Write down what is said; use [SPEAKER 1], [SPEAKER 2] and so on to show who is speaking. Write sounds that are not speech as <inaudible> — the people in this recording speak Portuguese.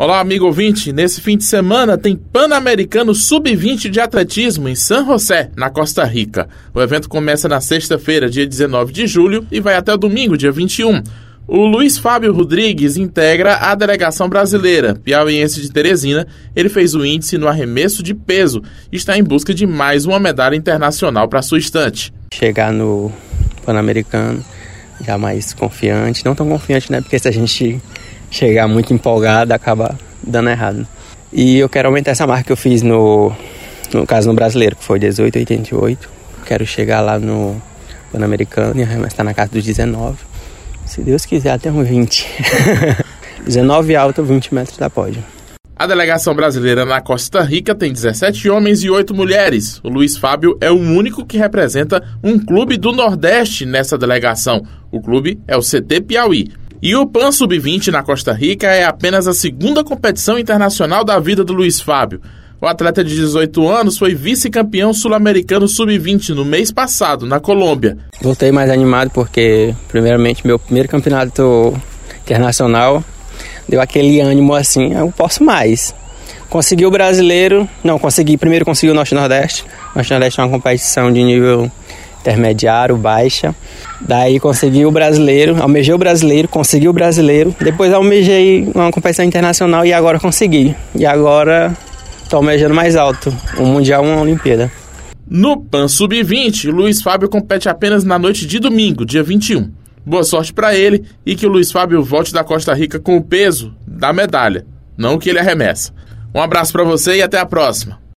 [SPEAKER 1] Olá, amigo ouvinte. Nesse fim de semana tem Pan-Americano Sub-20 de Atletismo em San José, na Costa Rica. O evento começa na sexta-feira, dia 19 de julho, e vai até o domingo, dia 21. O Luiz Fábio Rodrigues integra a delegação brasileira, piauiense de Teresina. Ele fez o índice no arremesso de peso e está em busca de mais uma medalha internacional para sua estante.
[SPEAKER 2] Chegar no Pan-Americano já mais confiante, não tão confiante, né? Porque se a gente chegar muito empolgado acaba dando errado. E eu quero aumentar essa marca que eu fiz no, no caso no brasileiro, que foi 18,88. Quero chegar lá no Pan-Americano e arremessar na casa dos 19. Se Deus quiser, até uns 20. 19 <laughs> alto, 20 metros da pódio.
[SPEAKER 1] A delegação brasileira na Costa Rica tem 17 homens e 8 mulheres. O Luiz Fábio é o único que representa um clube do Nordeste nessa delegação. O clube é o CT Piauí. E o PAN Sub-20 na Costa Rica é apenas a segunda competição internacional da vida do Luiz Fábio. O atleta de 18 anos foi vice-campeão sul-americano sub-20 no mês passado, na Colômbia.
[SPEAKER 2] Voltei mais animado porque, primeiramente, meu primeiro campeonato internacional deu aquele ânimo assim, eu posso mais. Consegui o brasileiro, não, consegui, primeiro consegui o Norte-Nordeste. Norte-Nordeste é uma competição de nível intermediário, baixa. Daí consegui o brasileiro, almejei o brasileiro, consegui o brasileiro. Depois almejei uma competição internacional e agora consegui. E agora estou almejando mais alto, um mundial, uma Olimpíada.
[SPEAKER 1] No PAN Sub-20, Luiz Fábio compete apenas na noite de domingo, dia 21. Boa sorte para ele e que o Luiz Fábio volte da Costa Rica com o peso da medalha, não o que ele arremessa. Um abraço para você e até a próxima.